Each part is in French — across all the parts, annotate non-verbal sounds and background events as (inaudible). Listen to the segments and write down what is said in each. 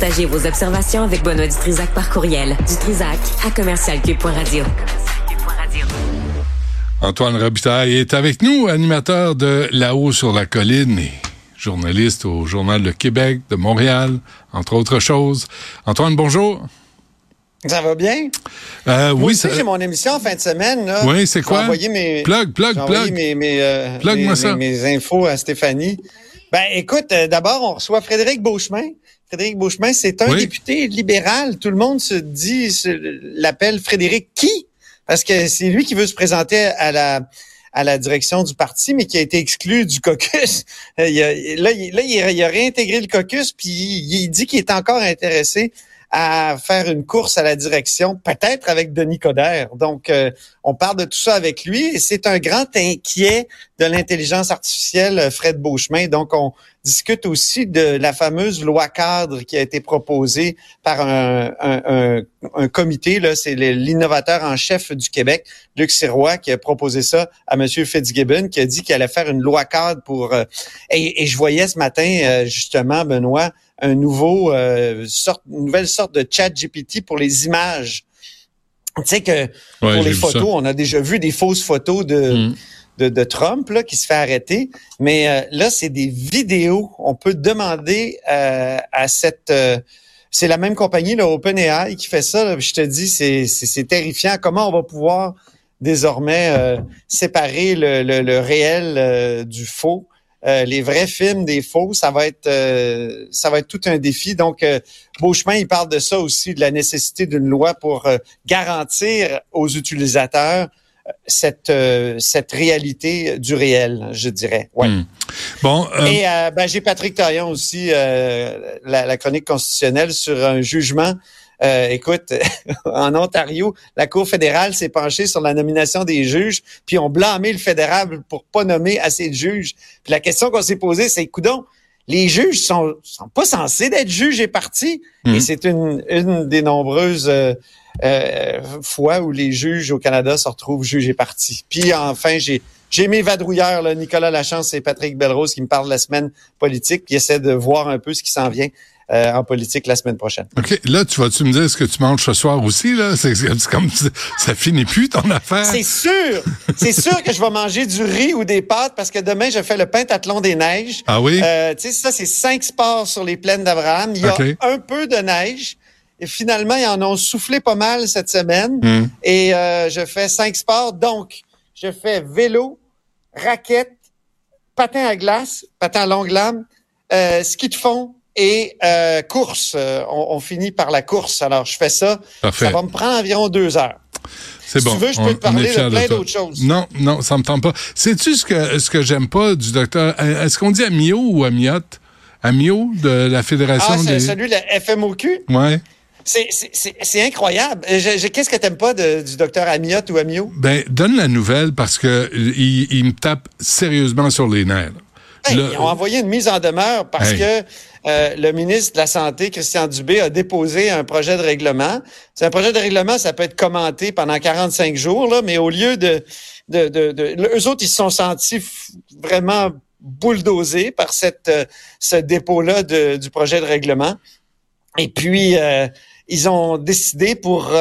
Partagez vos observations avec Benoît Dutrisac par courriel. Dutrisac à commercialcube.radio. Antoine Robitaille est avec nous, animateur de Là-haut sur la colline et journaliste au Journal de Québec, de Montréal, entre autres choses. Antoine, bonjour. Ça va bien? Euh, oui, ça... j'ai mon émission en fin de semaine. Là. Oui, c'est quoi? Mes... Plug, plug, plug. Mes, mes, euh, mes, ça. mes, infos à Stéphanie. Ben, écoute, euh, d'abord, on reçoit Frédéric Beauchemin. Frédéric Beauchemin, c'est un député libéral. Tout le monde se dit, l'appelle Frédéric qui? Parce que c'est lui qui veut se présenter à la à la direction du parti, mais qui a été exclu du caucus. il a, là, il, là, il a réintégré le caucus, puis il dit qu'il est encore intéressé à faire une course à la direction, peut-être avec Denis Coderre. Donc, euh, on parle de tout ça avec lui et c'est un grand inquiet de l'intelligence artificielle, Fred Beauchemin. Donc, on discute aussi de la fameuse loi cadre qui a été proposée par un, un, un, comité. Là, c'est l'innovateur en chef du Québec, Luc Sirois, qui a proposé ça à M. Fitzgibbon, qui a dit qu'il allait faire une loi cadre pour... Euh, et, et, je voyais ce matin, euh, justement, Benoît, un nouveau euh, sorte, une nouvelle sorte de chat GPT pour les images. Tu sais que pour les photos, on a déjà vu des fausses photos de, mm. De, Trump là, qui se fait arrêter. Mais euh, là, c'est des vidéos. On peut demander euh, à cette... Euh, c'est la même compagnie, le OpenAI, qui fait ça. je te dis, c'est terrifiant. Comment on va pouvoir désormais séparer le, le, réel du faux? Les vrais films des faux, ça va être ça va être tout un défi. Donc, euh, Beauchemin, il parle de ça aussi, de la nécessité d'une loi pour garantir aux utilisateurs cette cette réalité du réel, je dirais. Ouais. Hmm. Bon. Et ben, j'ai Patrick Taillon aussi, la, la, chronique constitutionnelle sur un jugement euh, écoute, (laughs) en Ontario, la Cour fédérale s'est penchée sur la nomination des juges, puis on blâmé le fédéral pour pas nommer assez de juges. Puis la question qu'on s'est posée, c'est, coudon, les juges sont, sont pas censés d'être juges et partis. Et mhm. c'est une, une des nombreuses euh, euh, fois où les juges au Canada se retrouvent juges et partis. Puis enfin, j'ai j'ai mes vadrouilleurs, là, Nicolas Lachance et Patrick Belrose, qui me parlent de la semaine politique, puis essaient de voir un peu ce qui s'en vient. Euh, en politique la semaine prochaine. OK. Là, tu vas-tu me dire ce que tu manges ce soir aussi, là? C'est comme ça finit plus ton affaire. C'est sûr! C'est sûr que je vais manger du riz ou des pâtes parce que demain, je fais le pentathlon des neiges. Ah oui? Euh, tu sais, ça, c'est cinq sports sur les plaines d'Abraham. Il y a un peu de neige. Et finalement, ils en ont soufflé pas mal cette semaine. Hmm. Et euh, je fais cinq sports. Donc, je fais vélo, raquette, patin à glace, patin à longue lame, euh, ski de fond, et euh, course. Euh, on, finit par la course. Alors, je fais ça. Ça va me prendre environ deux heures. C'est bon. Si tu veux, je peux te parler de plein d'autres choses. Non, non, ça me tente pas. Sais-tu ce que, ce que j'aime pas du docteur... Euh, est-ce qu'on dit Amio ou Amiot? Amio de la Fédération ah, c'est celui de la FMOQ? Ouais. C'est incroyable. Qu'est-ce que t'aimes pas du docteur Amiot ou Amio? Ben, donne la nouvelle parce que il, il me tape sérieusement sur les nerfs. Ils ont envoyé une mise en demeure parce que euh, le ministre de la Santé, Christian Dubé, a déposé un projet de règlement. C'est un projet de règlement, ça peut être commenté pendant 45 jours, là, mais au lieu de, de, de, eux autres, ils se sont sentis vraiment bulldozés par cette, euh, ce dépôt-là du projet de règlement. Et puis, euh, ils ont décidé pour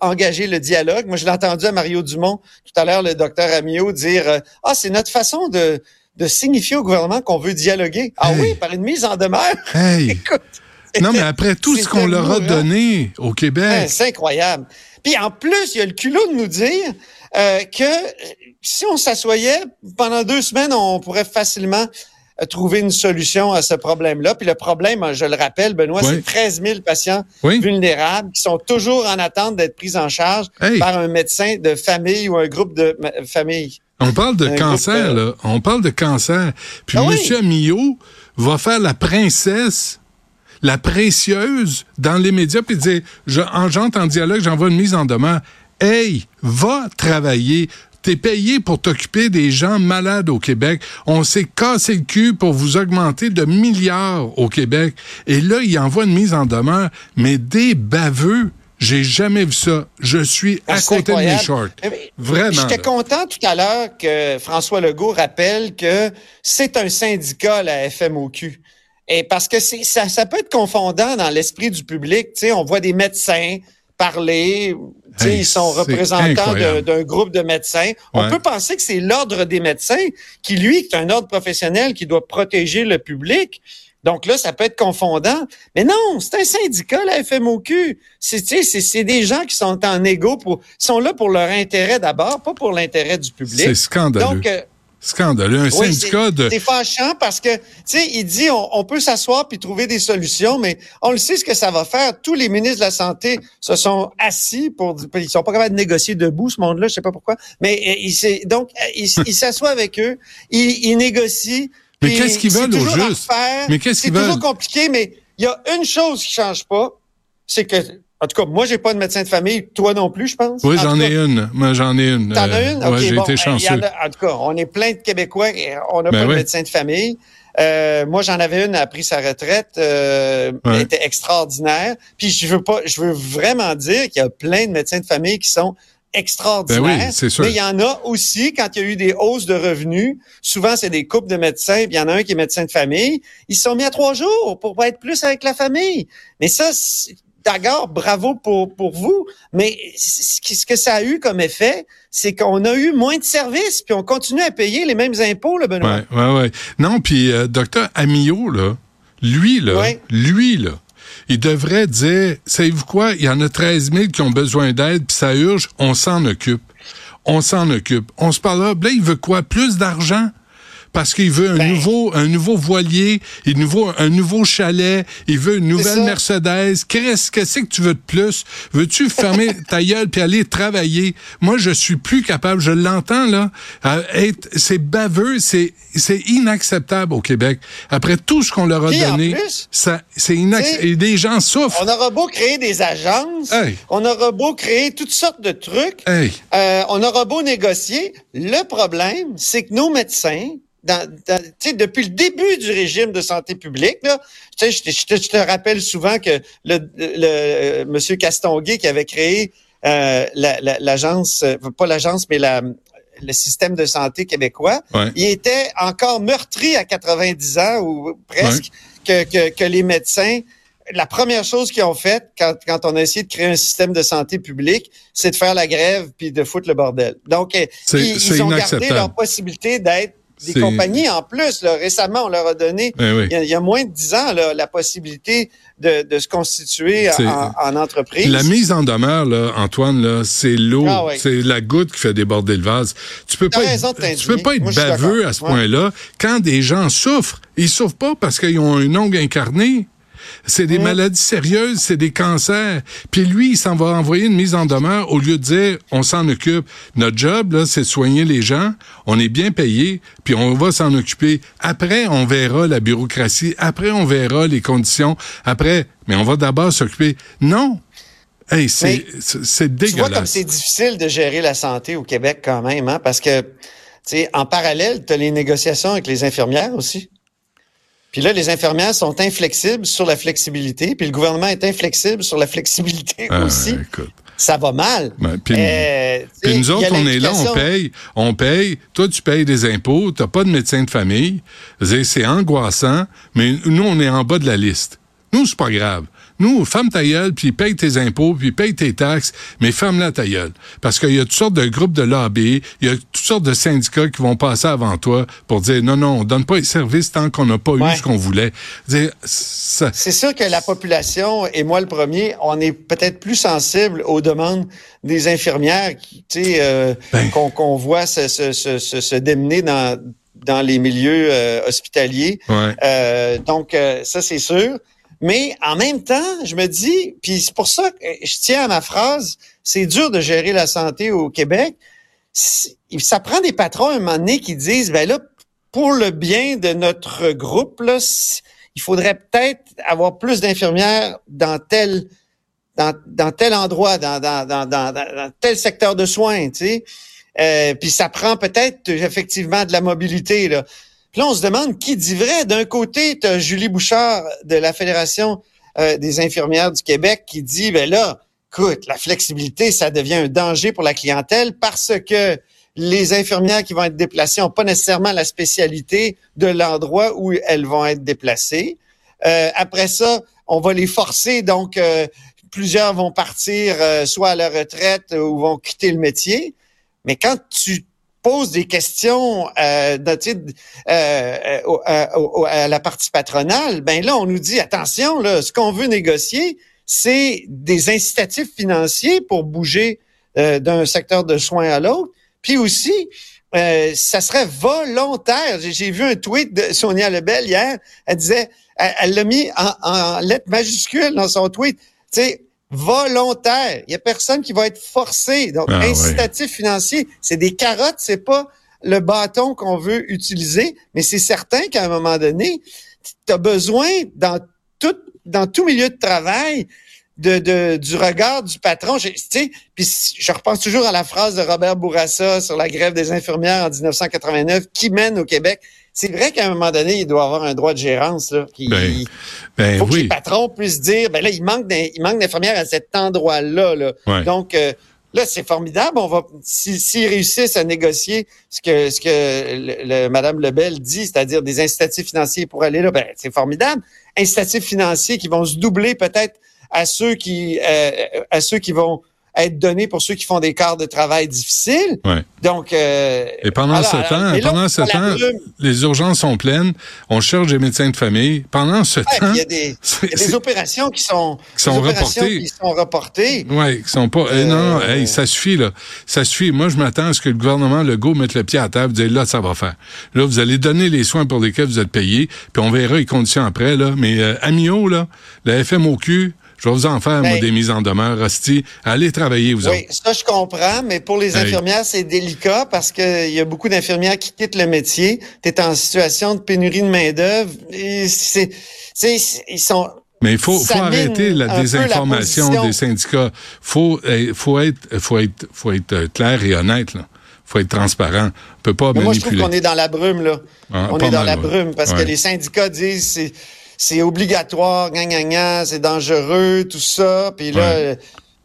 engager le dialogue. Moi, je l'ai entendu à Mario Dumont tout à l'heure, le docteur Amiot, dire Ah, c'est notre façon de, de signifier au gouvernement qu'on veut dialoguer. Ah oui, par une mise en demeure. (laughs) (laughs) Écoute, non, mais après tout ce qu'on leur a donné au Québec. c'est incroyable. Puis en plus, il y a le culot de nous dire euh, que si on s'assoyait pendant deux semaines, on pourrait facilement trouver une solution à ce problème-là. Puis le problème, je le rappelle, Benoît, c'est 13 000 patients vulnérables qui sont toujours en attente d'être pris en charge par un médecin de famille ou un groupe de famille. On parle de cancer, là. On parle de cancer. Puis ah M. Amillot va faire la princesse, la précieuse dans les médias, puis dire, je, j'entends en dialogue, j'envoie une mise en demeure. Hey, va travailler. T'es payé pour t'occuper des gens malades au Québec. On s'est cassé le cul pour vous augmenter de milliards au Québec. Et là, il envoie une mise en demeure, mais des baveux. J'ai jamais vu ça. Je suis à côté de mes shorts. Vraiment. J'étais content tout à l'heure que François Legault rappelle que c'est un syndicat, la FMOQ. Et parce que ça, ça peut être confondant dans l'esprit du public. Tu sais, on voit des médecins parler. Ils sont représentants d'un groupe de médecins. On peut penser que c'est l'ordre des médecins qui, lui, est un ordre professionnel qui doit protéger le public. Donc là, ça peut être confondant. Mais non, c'est un syndicat, la FMOQ. C'est des gens qui sont en égo pour, sont là pour leur intérêt d'abord, pas pour l'intérêt du public. C'est scandaleux. Donc, euh, Scandaleux. Un syndicat de. C'est fâchant parce que, tu sais, il dit on, peut s'asseoir puis trouver des solutions, mais on le sait ce que ça va faire. Tous les ministres de la Santé se sont assis pour. Ils sont pas capables de négocier debout, ce monde-là, je sais pas pourquoi. Mais euh, il donc, euh, il, s'assoit avec eux, il, il négocie. Mais qu'est-ce qu'ils veulent au juste? Mais qu'est-ce qu'ils veulent? C'est toujours compliqué, mais il y a une chose qui change pas, c'est que en tout cas, moi, j'ai pas de médecin de famille. Toi non plus, je pense. Oui, j'en ai une. Moi, j'en ai une. T'en as une? Euh, j'ai été chanceux. en tout cas, on est plein de Québécois et on n'a ben pas de médecin de famille. Euh, moi, j'en avais une, a pris sa retraite, euh, elle était extraordinaire. Puis je veux pas, je veux vraiment dire qu'il y a plein de médecins de famille qui sont extraordinaires. Ben oui, sûr. Mais il y en a aussi quand il y a eu des hausses de revenus. Souvent, c'est des couples de médecins. Puis il y en a un qui est médecin de famille. Ils se sont mis à trois jours pour être plus avec la famille. Mais ça, d'accord, bravo pour, pour vous, mais ce que ça a eu comme effet, c'est qu'on a eu moins de services, puis on continue à payer les mêmes impôts, le Benoît. Ouais, ouais, ouais. Non, puis euh, docteur Amillot, là, lui, là, lui, là, il devrait dire, savez-vous quoi, il y en a 13 000 qui ont besoin d'aide, puis ça urge, on s'en occupe. On s'en occupe. On se parle là, là, il veut quoi? Plus d'argent? Parce qu'il veut un ben. nouveau un nouveau voilier, il veut un nouveau chalet, il veut une nouvelle Mercedes. Qu'est-ce que c'est que tu veux de plus? Veux-tu fermer (laughs) ta gueule puis aller travailler? Moi, je suis plus capable. Je l'entends là. C'est baveux, c'est c'est inacceptable au Québec. Après tout ce qu'on leur a donné, ça c'est inacceptable. Et des gens souffrent. On aura beau créer des agences, on aura beau créer toutes sortes de trucs, euh, on aura beau négocier. Le problème, c'est que nos médecins dans, depuis le début du régime de santé publique, là, je, te, je, te, rappelle souvent que le, le, Monsieur Castonguay qui avait créé euh, l'agence, euh, pas l'agence, mais la, le système de santé québécois, il était encore meurtri à 90 ans ou presque que, que, que, les médecins. La première chose qu'ils ont faite quand, quand on a essayé de créer un système de santé publique, c'est de faire la grève puis de foutre le bordel. Donc, ils, ils ont gardé leur possibilité d'être des compagnies en plus. Là, récemment, on leur a donné, ben il, y a, moins de dix ans, là, la possibilité de, de se constituer en, en, entreprise. La mise en demeure, là, Antoine, là, c'est l'eau, ah c'est la goutte qui fait déborder le vase. Tu peux pas, être, tu peux pas être baveux à ce point-là quand des gens souffrent. Ils souffrent pas parce qu'ils ont un ongle incarné. C'est des maladies sérieuses, c'est des cancers. Puis lui, il s'en va envoyer une mise en demeure au lieu de dire on s'en occupe. Notre job, là, c'est de soigner les gens. On est bien payé, puis on va s'en occuper. Après, on verra la bureaucratie. Après, on verra les conditions. Après, mais on va d'abord s'occuper. Non. Hey, c'est, c'est dégueulasse. Tu vois comme c'est difficile de gérer la santé au Québec quand même, hein, parce que, tu sais, en parallèle, tu as les négociations avec les infirmières aussi. Puis là, les infirmières sont inflexibles sur la flexibilité, puis le gouvernement est inflexible sur la flexibilité ah, aussi. Ça va mal. Ben, euh, puis, nous autres, on est là, on paye, on paye. Toi, tu payes des impôts, t'as pas de médecin de famille. C'est angoissant, mais nous, on est en bas de la liste. Nous, c'est pas grave. Nous, ferme ta gueule, puis paye tes impôts, puis paye tes taxes, mais ferme-la ta gueule. Parce qu'il y a toutes sortes de groupes de lobby, il y a toutes sortes de syndicats qui vont passer avant toi pour dire non, non, on donne pas les services tant qu'on n'a pas eu ce qu'on voulait. C'est sûr que la population, et moi le premier, on est peut-être plus sensible aux demandes des infirmières qui, euh, ben. qu'on voit se, se, se, se démener dans dans les milieux euh, hospitaliers. Euh, donc, euh, ça, c'est sûr. Mais en même temps, je me dis, puis c'est pour ça que je tiens à ma phrase, c'est dur de gérer la santé au Québec. Ça prend des patrons à un moment donné qui disent, ben là, pour le bien de notre groupe, là, il faudrait peut-être avoir plus d'infirmières dans tel dans, tel endroit, dans, tel secteur de soins, tu sais. Euh, puis ça prend peut-être effectivement de la mobilité. Là. Puis là, on se demande qui dit vrai. D'un côté, tu as Julie Bouchard de la Fédération euh, des infirmières du Québec qui dit, ben là, écoute, la flexibilité, ça devient un danger pour la clientèle parce que les infirmières qui vont être déplacées n'ont pas nécessairement la spécialité de l'endroit où elles vont être déplacées. après ça, on va les forcer, donc plusieurs vont partir soit à la retraite ou vont quitter le métier. Mais quand tu poses des questions euh, à la partie patronale, ben là, on nous dit, attention, là, ce qu'on veut négocier, c'est des incitatifs financiers pour bouger d'un secteur de soins à l'autre. Puis aussi, euh, ça serait volontaire. J'ai vu un tweet de Sonia Lebel hier. Elle disait, elle l'a mis en, en lettres majuscules dans son tweet. Tu sais, volontaire. Il y a personne qui va être forcé. Donc, ah, incitatif financier, c'est des carottes, c'est pas le bâton qu'on veut utiliser, mais c'est certain qu'à un moment donné, tu as besoin dans tout dans tout milieu de travail de, du regard du patron. Tu sais, puis je repense toujours à la phrase de Robert Bourassa sur la grève des infirmières en 1989 qui mène au Québec. C'est vrai qu'à un moment donné, il doit avoir un droit de gérance. Là, qui, ben, ben faut que les patrons puissent dire, ben là, il manque il manque d'infirmières à cet endroit-là. Là. Donc, euh, Là, c'est formidable. On va, s'ils réussissent à négocier ce que ce que le, Madame Lebel dit, c'est-à-dire des incitatifs financiers pour aller là, ben c'est formidable. Incitatifs financiers qui vont se doubler peut-être à ceux qui euh, à ceux qui vont être donnés pour ceux qui font des quarts de travail difficiles. Ouais. Donc, euh, et pendant ce temps, pendant ce temps, les urgences sont pleines. On cherche des médecins de famille. Pendant ce temps, il y a des, (laughs) y a des opérations qui sont qui sont reportées. Qui sont reportées. Ouais, qui sont pas. Eh non, euh, hey, ça suffit là. Ça suffit. Moi, je m'attends à ce que le gouvernement Legault mette le pied à table, dise là, ça va faire. Là, vous allez donner les soins pour lesquels vous êtes payé, puis on verra les conditions après là. Mais euh, Amio là, la FMOQ, je vais vous en faire, moi, ben, des mises en demeure. Rosti, allez travailler, vous Oui, ça, je comprends, mais pour les infirmières, c'est délicat parce qu'il y a beaucoup d'infirmières qui quittent le métier. Tu es en situation de pénurie de main-d'œuvre. C'est, ils sont, mais il faut, faut arrêter la désinformation des syndicats. Faut, faut être, faut être, faut être euh, clair et honnête. Là. Faut être transparent. On peut pas Mais manipuler. Moi, je trouve qu'on est dans la brume là. Ah, on est dans la brume parce que les syndicats disent c'est obligatoire, gna, c'est dangereux, tout ça. Puis là,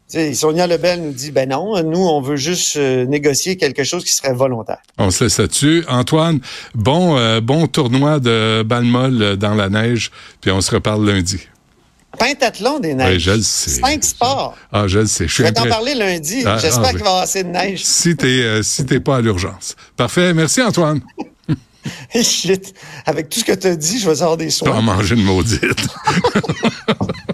ouais. Sonia Lebel nous dit, ben non, nous, on veut juste euh, négocier quelque chose qui serait volontaire. On se laisse là-dessus. Antoine, bon, euh, bon tournoi de balle euh, dans la neige, puis on se reparle lundi. Pentathlon des neiges. Oui, je le sais. Cinq sports. Ah, je le sais. Je, vais t'en parler lundi. Ah, J'espère ah, qu'il va y avoir assez de neige. Si t'es si t'es pas à l'urgence. Parfait. Merci, Antoine. (laughs) (laughs) Shit. Avec tout ce que tu as dit, je vais avoir des soins. Tu vas manger une maudite. (laughs)